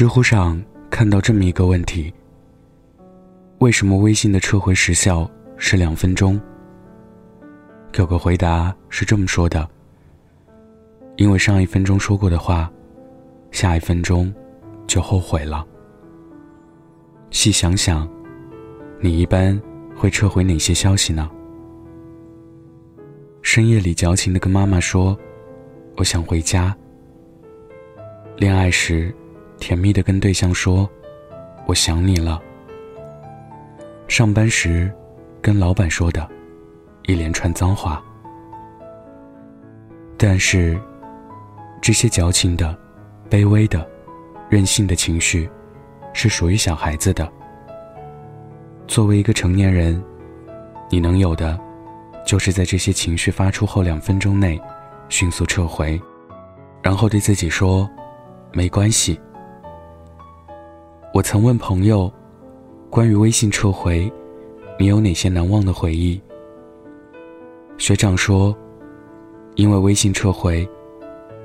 知乎上看到这么一个问题：为什么微信的撤回时效是两分钟？有个回答是这么说的：因为上一分钟说过的话，下一分钟就后悔了。细想想，你一般会撤回哪些消息呢？深夜里矫情的跟妈妈说：“我想回家。”恋爱时。甜蜜的跟对象说：“我想你了。”上班时，跟老板说的，一连串脏话。但是，这些矫情的、卑微的、任性的情绪，是属于小孩子的。作为一个成年人，你能有的，就是在这些情绪发出后两分钟内，迅速撤回，然后对自己说：“没关系。”我曾问朋友，关于微信撤回，你有哪些难忘的回忆？学长说，因为微信撤回，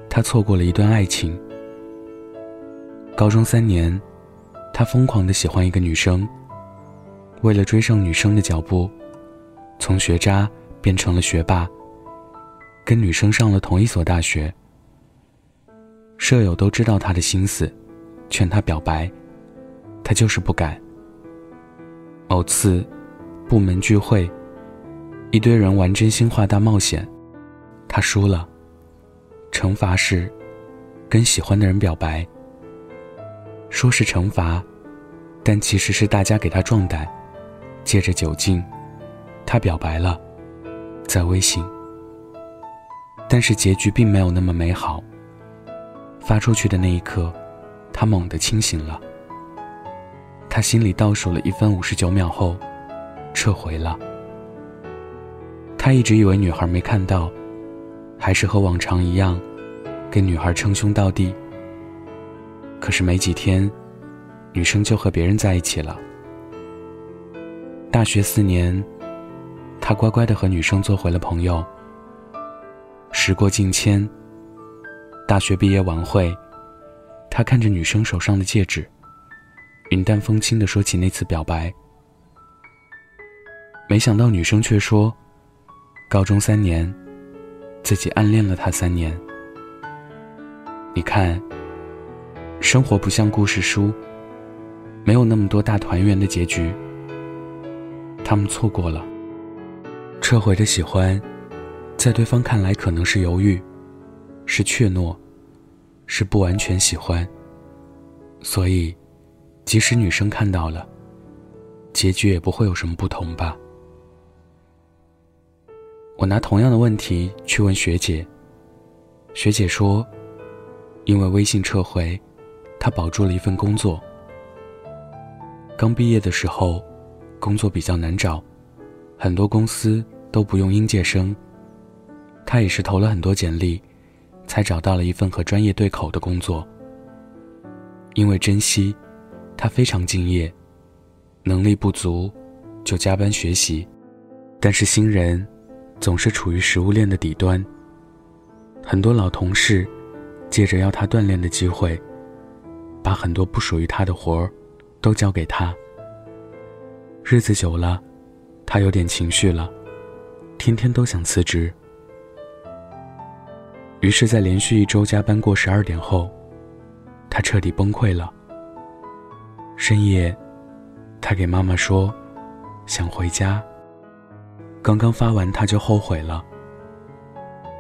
他错过了一段爱情。高中三年，他疯狂的喜欢一个女生，为了追上女生的脚步，从学渣变成了学霸，跟女生上了同一所大学。舍友都知道他的心思，劝他表白。他就是不敢。某次，部门聚会，一堆人玩真心话大冒险，他输了。惩罚是，跟喜欢的人表白。说是惩罚，但其实是大家给他壮胆，借着酒劲，他表白了，在微信。但是结局并没有那么美好。发出去的那一刻，他猛地清醒了。他心里倒数了一分五十九秒后，撤回了。他一直以为女孩没看到，还是和往常一样，跟女孩称兄道弟。可是没几天，女生就和别人在一起了。大学四年，他乖乖的和女生做回了朋友。时过境迁，大学毕业晚会，他看着女生手上的戒指。云淡风轻的说起那次表白，没想到女生却说：“高中三年，自己暗恋了他三年。”你看，生活不像故事书，没有那么多大团圆的结局。他们错过了，撤回的喜欢，在对方看来可能是犹豫，是怯懦，是不完全喜欢，所以。即使女生看到了，结局也不会有什么不同吧？我拿同样的问题去问学姐，学姐说，因为微信撤回，她保住了一份工作。刚毕业的时候，工作比较难找，很多公司都不用应届生。她也是投了很多简历，才找到了一份和专业对口的工作。因为珍惜。他非常敬业，能力不足就加班学习，但是新人总是处于食物链的底端。很多老同事借着要他锻炼的机会，把很多不属于他的活儿都交给他。日子久了，他有点情绪了，天天都想辞职。于是，在连续一周加班过十二点后，他彻底崩溃了。深夜，他给妈妈说：“想回家。”刚刚发完，他就后悔了。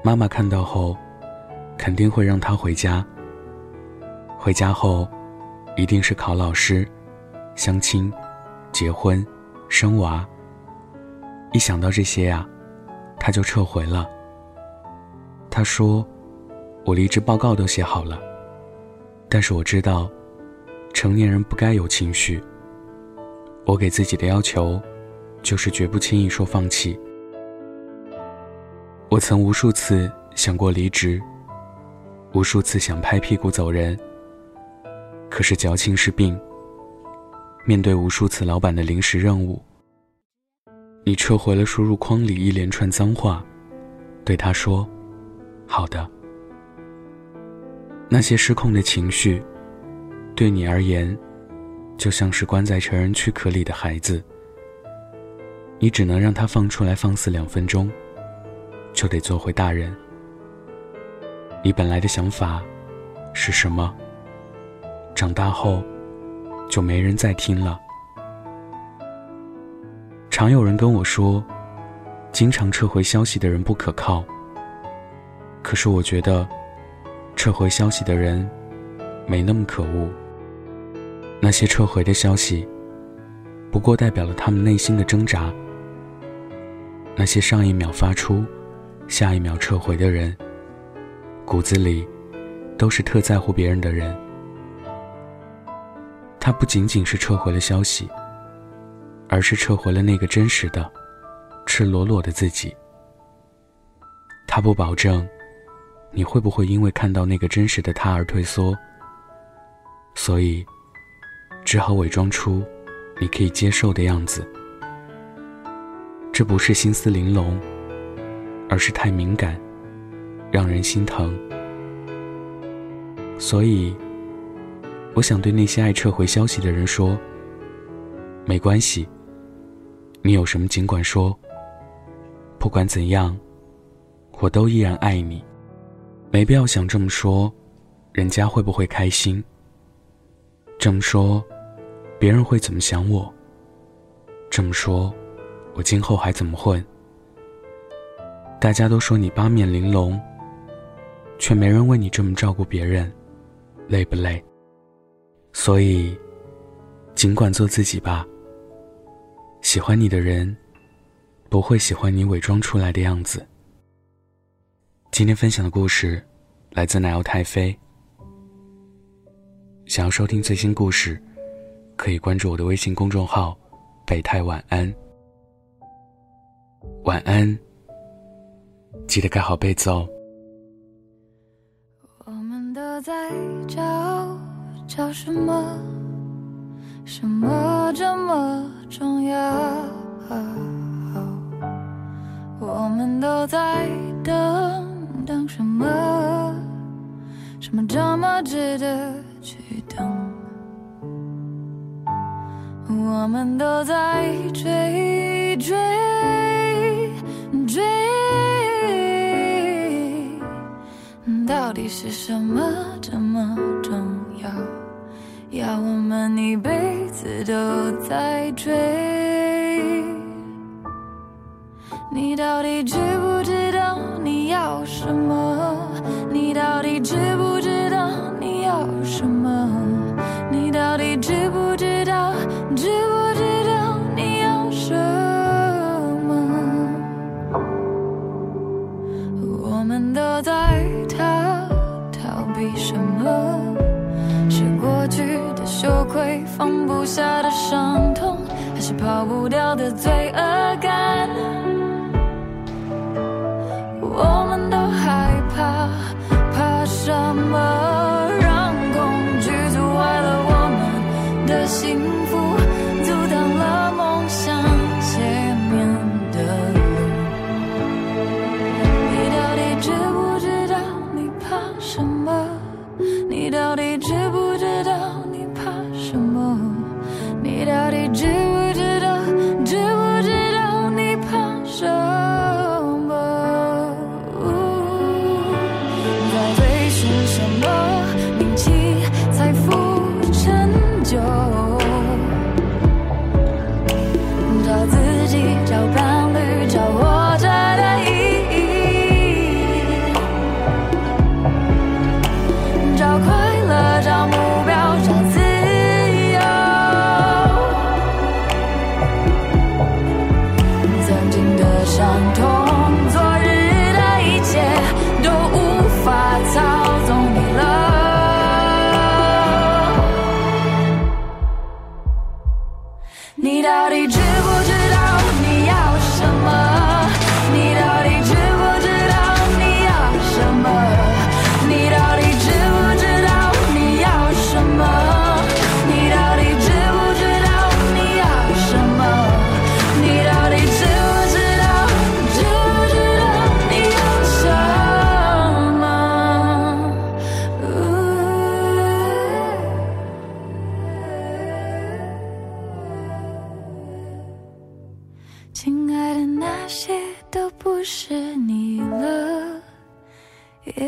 妈妈看到后，肯定会让他回家。回家后，一定是考老师、相亲、结婚、生娃。一想到这些呀，他就撤回了。他说：“我离职报告都写好了，但是我知道。”成年人不该有情绪。我给自己的要求，就是绝不轻易说放弃。我曾无数次想过离职，无数次想拍屁股走人。可是矫情是病。面对无数次老板的临时任务，你撤回了输入框里一连串脏话，对他说：“好的。”那些失控的情绪。对你而言，就像是关在成人躯壳里的孩子。你只能让他放出来放肆两分钟，就得做回大人。你本来的想法是什么？长大后就没人再听了。常有人跟我说，经常撤回消息的人不可靠。可是我觉得，撤回消息的人没那么可恶。那些撤回的消息，不过代表了他们内心的挣扎。那些上一秒发出，下一秒撤回的人，骨子里都是特在乎别人的人。他不仅仅是撤回了消息，而是撤回了那个真实的、赤裸裸的自己。他不保证。你会不会因为看到那个真实的他而退缩？所以，只好伪装出你可以接受的样子。这不是心思玲珑，而是太敏感，让人心疼。所以，我想对那些爱撤回消息的人说：没关系，你有什么尽管说。不管怎样，我都依然爱你。没必要想这么说，人家会不会开心？这么说，别人会怎么想我？这么说，我今后还怎么混？大家都说你八面玲珑，却没人问你这么照顾别人，累不累？所以，尽管做自己吧。喜欢你的人，不会喜欢你伪装出来的样子。今天分享的故事来自奶油太妃。想要收听最新故事，可以关注我的微信公众号“北太晚安”。晚安，记得盖好被子哦。我们都在找找什么？什么这么重要？我们都在等。等什么？什么这么值得们都在追追追，到底是什么这么重要？要我们一辈子都在追？你到底知不知道？你要什么？你到底知不逃不掉的罪恶。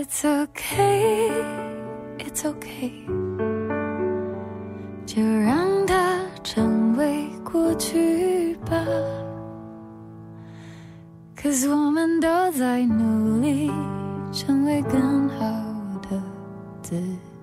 It's okay, it's okay，就让它成为过去吧。Cause 我们都在努力成为更好的自己。